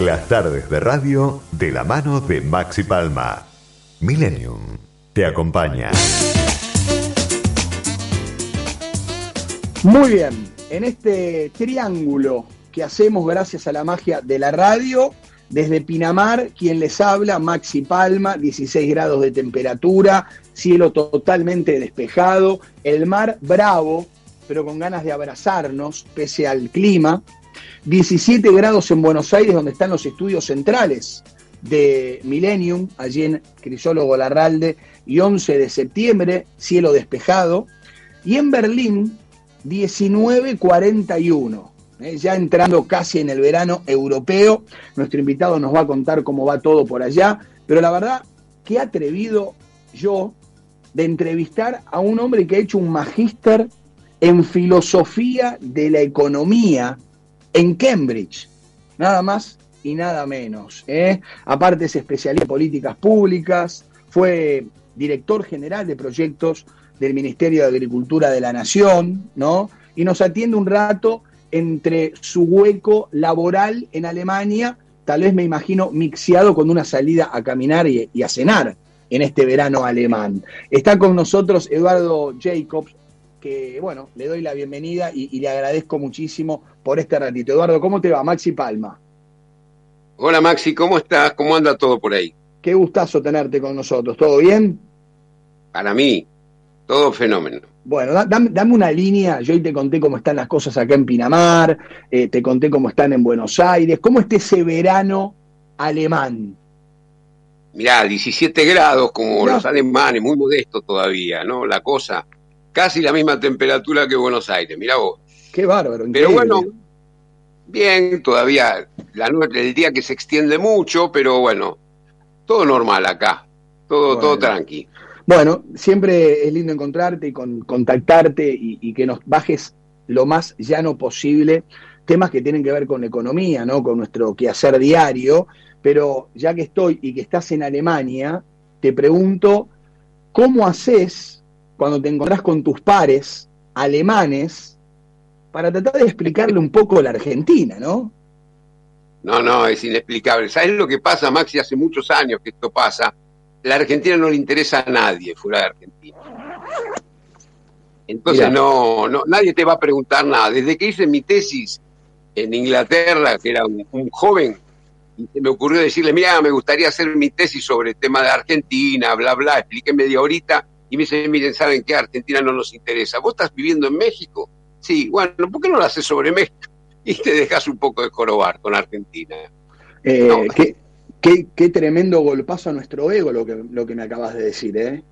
Las tardes de radio de la mano de Maxi Palma. Millennium te acompaña. Muy bien, en este triángulo que hacemos gracias a la magia de la radio, desde Pinamar, quien les habla, Maxi Palma, 16 grados de temperatura, cielo totalmente despejado, el mar bravo, pero con ganas de abrazarnos pese al clima, 17 grados en Buenos Aires, donde están los estudios centrales de Millennium, allí en Crisólogo Larralde, y 11 de septiembre, cielo despejado, y en Berlín, 1941. ¿eh? ya entrando casi en el verano europeo, nuestro invitado nos va a contar cómo va todo por allá, pero la verdad, qué atrevido yo de entrevistar a un hombre que ha hecho un magíster en filosofía de la economía en Cambridge, nada más y nada menos. ¿eh? Aparte es especialista en políticas públicas, fue director general de proyectos del Ministerio de Agricultura de la Nación, ¿no? Y nos atiende un rato entre su hueco laboral en Alemania, tal vez me imagino mixeado con una salida a caminar y, y a cenar en este verano alemán. Está con nosotros Eduardo Jacobs, que bueno, le doy la bienvenida y, y, le agradezco muchísimo por este ratito. Eduardo, ¿cómo te va? Maxi Palma. Hola Maxi, ¿cómo estás? ¿Cómo anda todo por ahí? Qué gustazo tenerte con nosotros. ¿Todo bien? Para mí, todo fenómeno. Bueno, dame, dame, una línea. Yo hoy te conté cómo están las cosas acá en Pinamar, eh, te conté cómo están en Buenos Aires. ¿Cómo está ese verano alemán? Mirá, 17 grados como no. los alemanes, muy modesto todavía, ¿no? La cosa, casi la misma temperatura que Buenos Aires, mirá vos. Qué bárbaro. Pero bueno, bien, todavía la noche, el día que se extiende mucho, pero bueno, todo normal acá, todo, bueno. todo tranqui. Bueno, siempre es lindo encontrarte y con, contactarte y, y, que nos bajes lo más llano posible temas que tienen que ver con economía, ¿no? Con nuestro quehacer diario. Pero ya que estoy y que estás en Alemania, te pregunto, ¿cómo haces cuando te encontrás con tus pares alemanes para tratar de explicarle un poco la Argentina, ¿no? No, no, es inexplicable. ¿Sabes lo que pasa, Maxi? Hace muchos años que esto pasa la Argentina no le interesa a nadie fuera de Argentina. Entonces no, no, nadie te va a preguntar nada. Desde que hice mi tesis en Inglaterra, que era un, un joven, y se me ocurrió decirle, mira, me gustaría hacer mi tesis sobre el tema de Argentina, bla, bla, expliqué media horita, y me dice, miren, ¿saben qué? Argentina no nos interesa. ¿Vos estás viviendo en México? Sí, bueno, ¿por qué no lo haces sobre México? Y te dejas un poco de jorobar con Argentina. Eh, no. ¿qué, Qué, qué, tremendo golpazo a nuestro ego lo que, lo que me acabas de decir, ¿eh?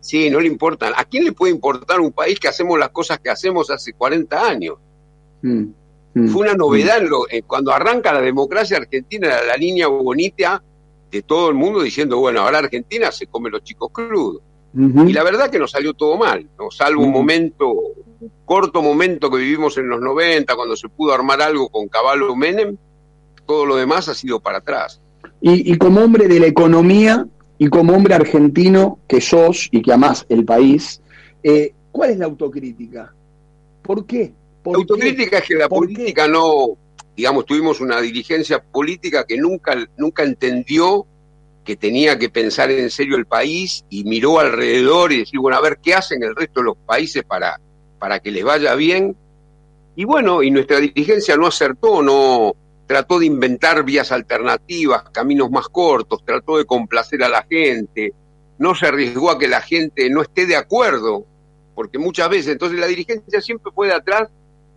Sí, no le importa. ¿A quién le puede importar un país que hacemos las cosas que hacemos hace 40 años? Mm, mm, Fue una novedad mm. lo, eh, cuando arranca la democracia argentina, la, la, línea bonita de todo el mundo diciendo, bueno, ahora Argentina se come los chicos crudos. Uh -huh. Y la verdad que nos salió todo mal, ¿no? salvo un momento, un corto momento que vivimos en los 90, cuando se pudo armar algo con Caballo Menem, todo lo demás ha sido para atrás. Y, y, como hombre de la economía y como hombre argentino que sos y que amás el país, eh, ¿cuál es la autocrítica? ¿Por qué? ¿Por la autocrítica qué? es que la política qué? no, digamos, tuvimos una dirigencia política que nunca, nunca entendió que tenía que pensar en serio el país y miró alrededor y decir, bueno, a ver qué hacen el resto de los países para, para que les vaya bien. Y bueno, y nuestra dirigencia no acertó, no, trató de inventar vías alternativas, caminos más cortos, trató de complacer a la gente, no se arriesgó a que la gente no esté de acuerdo, porque muchas veces, entonces la dirigencia siempre fue atrás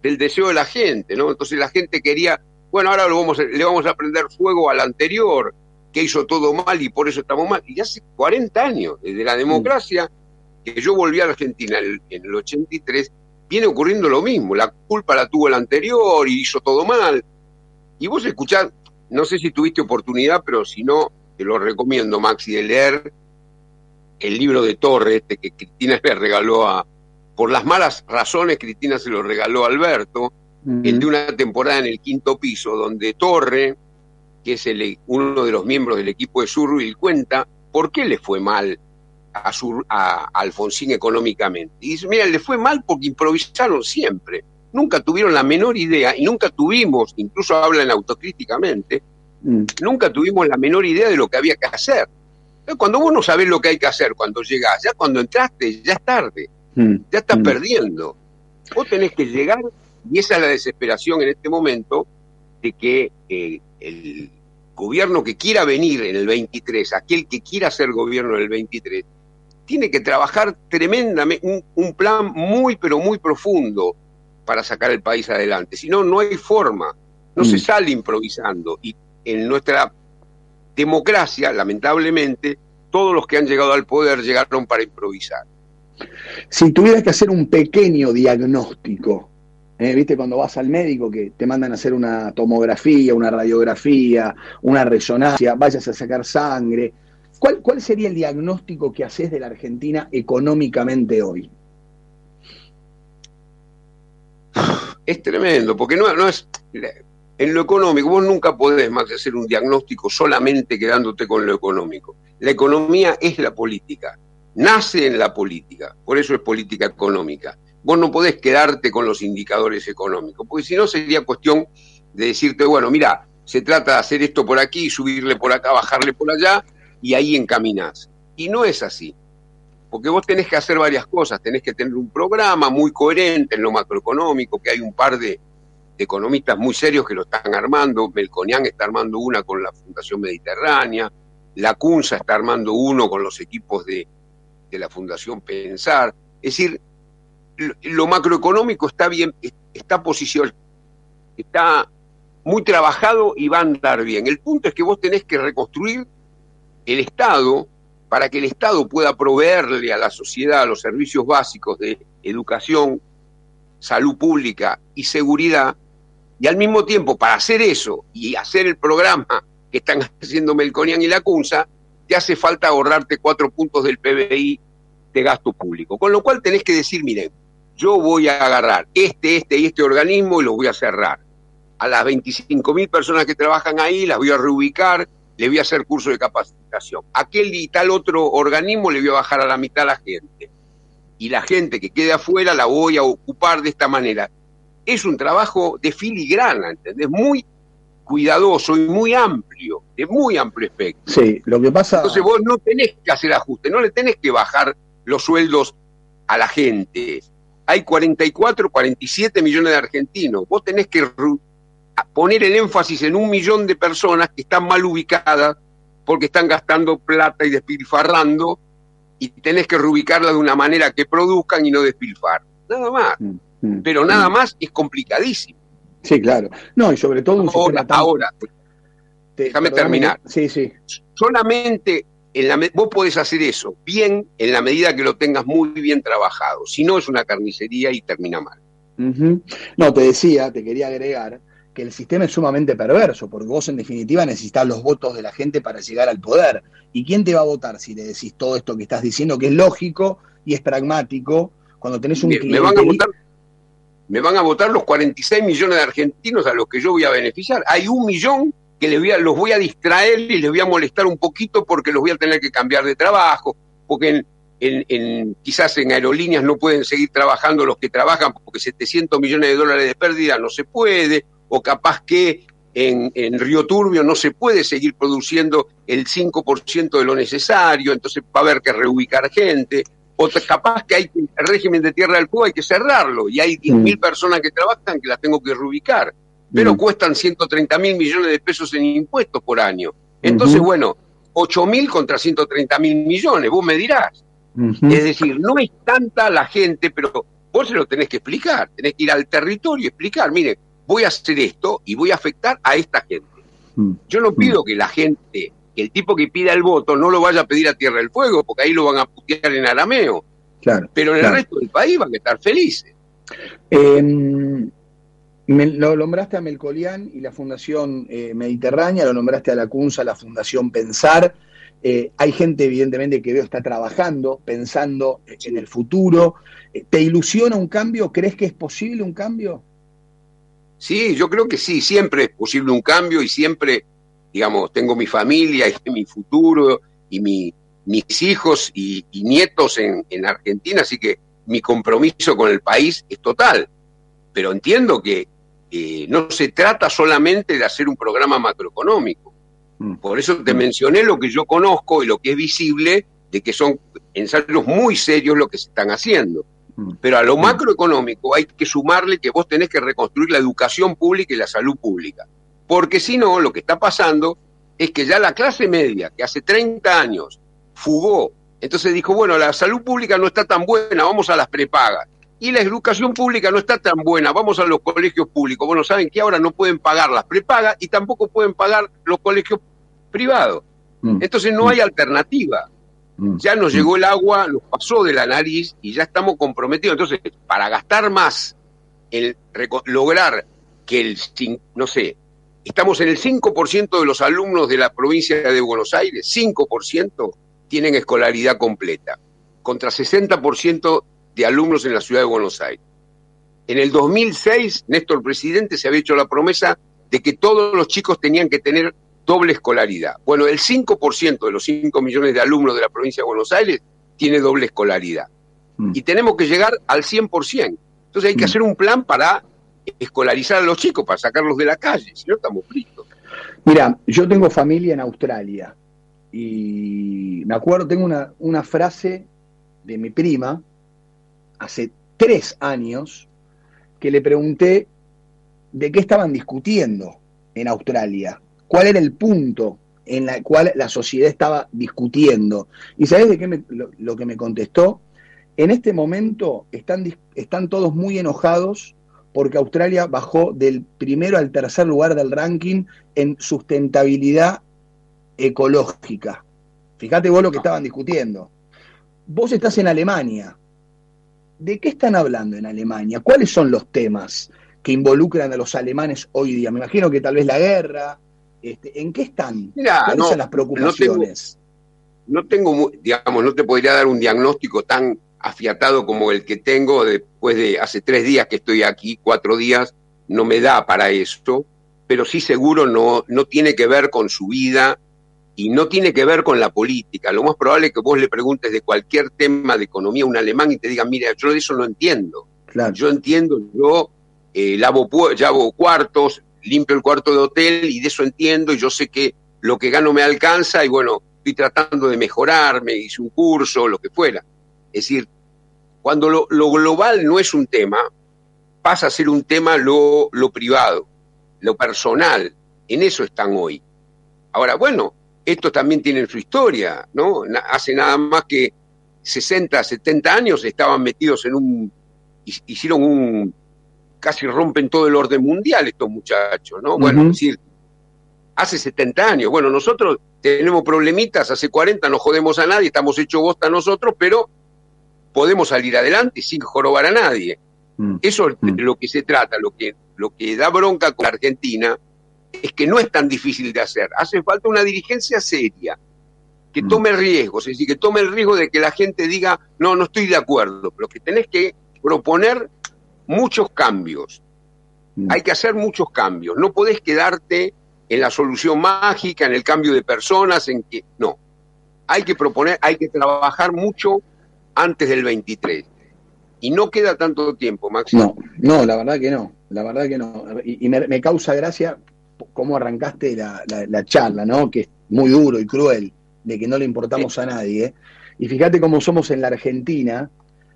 del deseo de la gente, ¿no? Entonces la gente quería, bueno, ahora lo vamos le vamos a prender fuego al anterior, que hizo todo mal y por eso estamos mal. Y hace 40 años, desde la democracia, que yo volví a la Argentina en el 83, viene ocurriendo lo mismo, la culpa la tuvo el anterior y hizo todo mal, y vos escuchás, no sé si tuviste oportunidad, pero si no, te lo recomiendo, Maxi, de leer el libro de Torre, este que Cristina le regaló a. Por las malas razones, Cristina se lo regaló a Alberto, uh -huh. el de una temporada en el quinto piso, donde Torre, que es el, uno de los miembros del equipo de Surville, cuenta por qué le fue mal a, Sur, a, a Alfonsín económicamente. Y dice, mira, le fue mal porque improvisaron siempre nunca tuvieron la menor idea y nunca tuvimos, incluso hablan autocríticamente, Mm. Nunca tuvimos la menor idea de lo que había que hacer. Cuando vos no sabés lo que hay que hacer cuando llegás, ya cuando entraste, ya es tarde, mm. ya estás mm. perdiendo. Vos tenés que llegar, y esa es la desesperación en este momento, de que eh, el gobierno que quiera venir en el 23, aquel que quiera ser gobierno en el 23, tiene que trabajar tremendamente, un, plan muy, pero muy profundo para sacar el país adelante. Si no, no hay forma, no se sale improvisando. Y en nuestra democracia, lamentablemente, todos los que han llegado al poder llegaron para improvisar. Si tuvieras que hacer un pequeño diagnóstico, ¿eh? ¿viste? Cuando vas al médico que te mandan a hacer una tomografía, una radiografía, una resonancia, vayas a sacar sangre, ¿cuál, cuál sería el diagnóstico que haces de la Argentina económicamente hoy? Es tremendo, porque no, no es en lo económico, vos nunca podés más hacer un diagnóstico solamente quedándote con lo económico. La economía es la política, nace en la política, por eso es política económica. Vos no podés quedarte con los indicadores económicos, porque si no sería cuestión de decirte, bueno, mira, se trata de hacer esto por aquí, subirle por acá, bajarle por allá, y ahí encaminás. Y no es así, porque vos tenés que hacer varias cosas, tenés que tener un programa muy coherente en lo macroeconómico, que hay un par de, economistas muy serios que lo están armando. Melconian está armando una con la Fundación Mediterránea, la CUNSA está armando uno con los equipos de, la Fundación Pensar. Es decir, lo, macroeconómico está bien, está posicionado, está muy trabajado y va a andar bien. El punto es que vos tenés que reconstruir el Estado para que el Estado pueda proveerle a la sociedad los servicios básicos de educación, salud pública y seguridad y al mismo tiempo, para hacer eso y hacer el programa que están haciendo Melconian y la CUNSA, te hace falta ahorrarte cuatro puntos del PBI de gasto público. Con lo cual tenés que decir, miren, yo voy a agarrar este, este y este organismo y los voy a cerrar. A las 25 mil personas que trabajan ahí las voy a reubicar, les voy a hacer curso de capacitación. Aquel y tal otro organismo le voy a bajar a la mitad a la gente. Y la gente que quede afuera la voy a ocupar de esta manera es un trabajo de filigrana, ¿entendés? Muy cuidadoso y muy amplio, de muy amplio espectro. Sí, lo que pasa... Entonces vos no tenés que hacer ajustes, no le tenés que bajar los sueldos a la gente. Hay 44, 47 millones de argentinos. Vos tenés que poner el énfasis en un millón de personas que están mal ubicadas porque están gastando plata y despilfarrando y tenés que reubicarla de una manera que produzcan y no despilfar. Nada más. Mm. Mm. Pero nada mm. más es complicadísimo. Sí, claro. No, y sobre todo ahora, ahora déjame terminar. Sí, sí. Solamente en la, vos podés hacer eso bien en la medida que lo tengas muy bien trabajado. Si no, es una carnicería y termina mal. No, te decía, te quería agregar que el sistema es sumamente perverso, porque vos en definitiva necesitas los votos de la gente para llegar al poder. ¿Y quién te va a votar si le decís todo esto que estás diciendo, que es lógico y es pragmático, cuando tenés un me van a votar me van a votar los 46 millones de argentinos a los que yo voy a beneficiar. Hay un millón que les voy a, los voy a distraer y les voy a molestar un poquito porque los voy a tener que cambiar de trabajo, porque en, quizás en aerolíneas no pueden seguir trabajando los que trabajan porque 700 millones de dólares de pérdida no se puede, o capaz que en, en Río Turbio no se puede seguir produciendo el 5% de lo necesario, entonces va a haber que reubicar gente o capaz que hay el régimen de Tierra del Fuego hay que cerrarlo y hay 10.000 mm. personas que trabajan que las tengo que reubicar, pero mm. cuestan 130 mil millones de pesos en impuestos por año. Entonces, bueno, 8 mil contra 130 mil millones, vos me dirás. Es decir, no es tanta la gente, pero vos se lo tenés que explicar, tenés que ir al territorio y explicar, mire, voy a hacer esto y voy a afectar a esta gente. Mm. Yo no pido que la gente el tipo que pida el voto no lo vaya a pedir a Tierra del Fuego, porque ahí lo van a putear en arameo. Claro, Pero en el resto del país van a estar felices. Lo nombraste a Melcolian y la Fundación eh, Mediterránea, lo nombraste a la CUNSA, la Fundación Pensar. Eh, hay gente, evidentemente, que veo está trabajando, pensando en el futuro. Eh, ¿Te ilusiona un cambio? ¿Crees que es posible un cambio? Sí, yo creo que sí, siempre es posible un cambio y siempre digamos, tengo mi familia y mi futuro y mi, mis hijos y, nietos en, Argentina, así que mi compromiso con el país es total. Pero entiendo que no se trata solamente de hacer un programa macroeconómico, Mm. Por eso te mencioné lo que yo conozco y lo que es visible de que son ensayos muy serios lo que se están haciendo. Mm. Pero a lo mm. macroeconómico hay que sumarle que vos tenés que reconstruir la educación pública y la salud pública. Porque si no, lo que está pasando es que ya la clase media, que hace 30 años fugó, entonces dijo, bueno, la salud pública no está tan buena, vamos a las prepagas. Y la educación pública no está tan buena, vamos a los colegios públicos. Bueno, saben que ahora no pueden pagar las prepagas y tampoco pueden pagar los colegios privados. Entonces no hay alternativa. Mm. Ya nos llegó el agua, nos pasó de la nariz y ya estamos comprometidos. Entonces, para gastar más, el lograr que el, no sé, estamos en el 5% de los alumnos de la provincia de Buenos Aires, 5% tienen escolaridad completa, contra 60% de alumnos en la ciudad de Buenos Aires. En el 2006, Néstor Presidente se había hecho la promesa de que todos los chicos tenían que tener doble escolaridad. Bueno, el 5% de los 5 millones de alumnos de la provincia de Buenos Aires tiene doble escolaridad. Mm. Y tenemos que llegar al 100%. Entonces hay que mm. hacer un plan para escolarizar a los chicos, para sacarlos de la calle, si no estamos fritos. Mira, yo tengo familia en Australia y me acuerdo, tengo una, una frase de mi prima hace tres años que le pregunté de qué estaban discutiendo en Australia cuál era el punto en el cual la sociedad estaba discutiendo. ¿Y sabes de qué lo, que me contestó? En este momento están, están todos muy enojados porque Australia bajó del primero al tercer lugar del ranking en sustentabilidad ecológica. Fíjate vos lo que estaban discutiendo. Vos estás en Alemania. ¿De qué están hablando en Alemania? ¿Cuáles son los temas que involucran a los alemanes hoy día? Me imagino que tal vez la guerra, este, ¿En qué están? ¿Cuáles son las preocupaciones? No tengo, digamos, no te podría dar un diagnóstico tan afiatado como el que tengo después de hace tres días que estoy aquí, cuatro días, no me da para esto, pero sí seguro no, no tiene que ver con su vida y no tiene que ver con la política. Lo más probable es que vos le preguntes de cualquier tema de economía a un alemán y te diga, mira, yo de eso no entiendo. Yo entiendo, yo eh, lavo, lavo cuartos, limpio el cuarto de hotel y de eso entiendo y yo sé que lo que gano me alcanza y bueno, estoy tratando de mejorarme, hice un curso, lo que fuera. Es decir, cuando lo, global no es un tema, pasa a ser un tema lo, lo privado, lo personal. En eso están hoy. Ahora, bueno, estos también tienen su historia, ¿no? Hace nada más que 60, 70 años estaban metidos en un, hicieron un, casi rompen todo el orden mundial estos muchachos, ¿no? Bueno, es decir, hace 70 años, bueno, nosotros tenemos problemitas, hace 40 no jodemos a nadie, estamos hechos bosta nosotros, pero podemos salir adelante sin jorobar a nadie. Mm. Eso es mm. lo que se trata, lo que, lo que da bronca con Argentina es que no es tan difícil de hacer, hace falta una dirigencia seria, que mm. tome riesgos, es decir, que tome el riesgo de que la gente diga, no, no estoy de acuerdo, pero que tenés que proponer muchos cambios. Mm. Hay que hacer muchos cambios. No podés quedarte en la solución mágica, en el cambio de personas, en que no. Hay que proponer, hay que trabajar mucho antes del 23. Y no queda tanto tiempo, Máximo. No, no, la verdad que no, la verdad que no. Y, me, causa gracia cómo arrancaste la, la, charla, ¿no? Que es muy duro y cruel, de que no le importamos a nadie. Y fíjate cómo somos en la Argentina,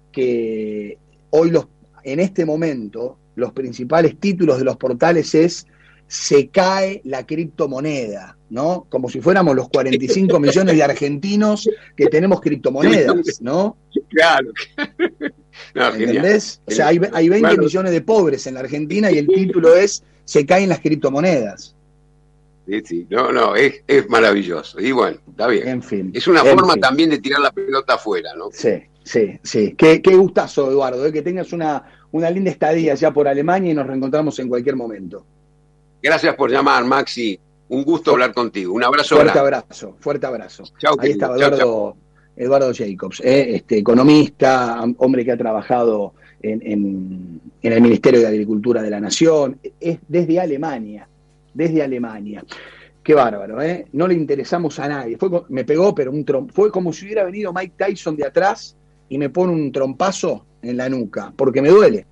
que hoy los en este momento los principales títulos de los portales es se cae la criptomoneda, ¿no? Como si fuéramos los 45 millones de argentinos que tenemos criptomonedas, ¿no? Claro. ¿Entendés? O sea, hay, 20 millones de pobres en la Argentina y el título es se caen las criptomonedas. Sí, sí, no, no, es, maravilloso. Y bueno, está bien. En fin. Es una forma también de tirar la pelota afuera, ¿no? Sí, Sí, sí. Qué, qué gustazo, Eduardo, ¿eh? que tengas una, una linda estadía ya por Alemania y nos reencontramos en cualquier momento. Gracias por llamar, Maxi. Un gusto hablar contigo. Un abrazo. Fuerte abrazo, fuerte abrazo. Ahí estaba Eduardo, Eduardo Jacobs, ¿eh? este, economista, hombre que ha trabajado en, en, el Ministerio de Agricultura de la Nación, es desde Alemania, desde Alemania. Qué bárbaro, ¿eh? No le interesamos a nadie. Fue, me pegó, pero un fue como si hubiera venido Mike Tyson de atrás y me pone un trompazo en la nuca, porque me duele.